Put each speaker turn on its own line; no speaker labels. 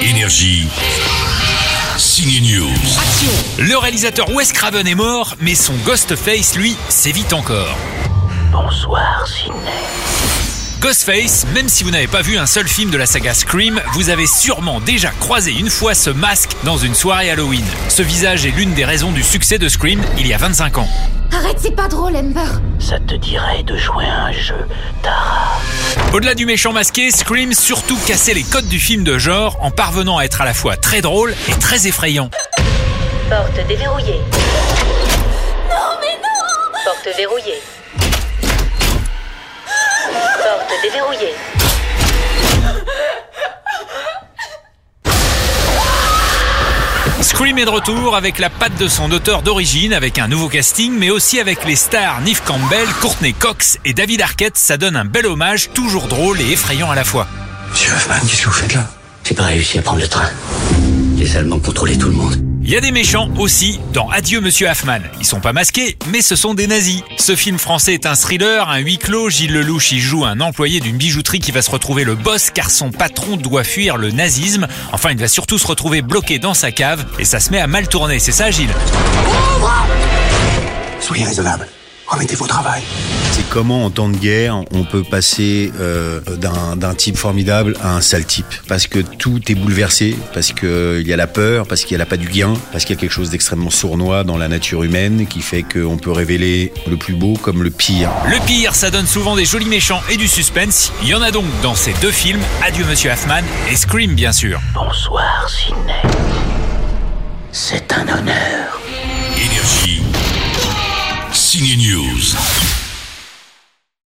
Énergie. Signe News.
Le réalisateur Wes Craven est mort, mais son Ghostface, lui, sévit encore.
Bonsoir, Sidney.
Ghostface, même si vous n'avez pas vu un seul film de la saga Scream, vous avez sûrement déjà croisé une fois ce masque dans une soirée Halloween. Ce visage est l'une des raisons du succès de Scream il y a 25 ans.
Arrête, c'est pas drôle, Amber.
Ça te dirait de jouer à un jeu, Tara
Au-delà du méchant masqué, Scream surtout cassait les codes du film de genre en parvenant à être à la fois très drôle et très effrayant.
Porte déverrouillée. Non, mais non Porte verrouillée. Porte déverrouillée.
Scream est de retour avec la patte de son auteur d'origine, avec un nouveau casting, mais aussi avec les stars Neve Campbell, Courtney Cox et David Arquette. Ça donne un bel hommage, toujours drôle et effrayant à la fois.
Monsieur Hoffman, qu'est-ce que vous faites là?
J'ai pas réussi à prendre le train. Les Allemands contrôlaient tout le monde.
Il y a des méchants aussi dans Adieu Monsieur Hoffman. Ils sont pas masqués, mais ce sont des nazis. Ce film français est un thriller, un huis clos. Gilles Lelouch y joue un employé d'une bijouterie qui va se retrouver le boss car son patron doit fuir le nazisme. Enfin, il va surtout se retrouver bloqué dans sa cave et ça se met à mal tourner. C'est ça, Gilles?
Soyez raisonnable. Remettez-vous au travail.
C'est comment en temps de guerre on peut passer euh, d'un d'un type formidable à un sale type? Parce que tout est bouleversé, parce que il y a la peur, parce qu'il y a la pas du gain, parce qu'il y a quelque chose d'extrêmement sournois dans la nature humaine qui fait qu'on peut révéler le plus beau comme le pire.
Le pire, ça donne souvent des jolis méchants et du suspense. Il y en a donc dans ces deux films, Adieu Monsieur Hoffman et Scream bien sûr.
Bonsoir, Sidney. C'est un honneur.
Énergie. Signe News.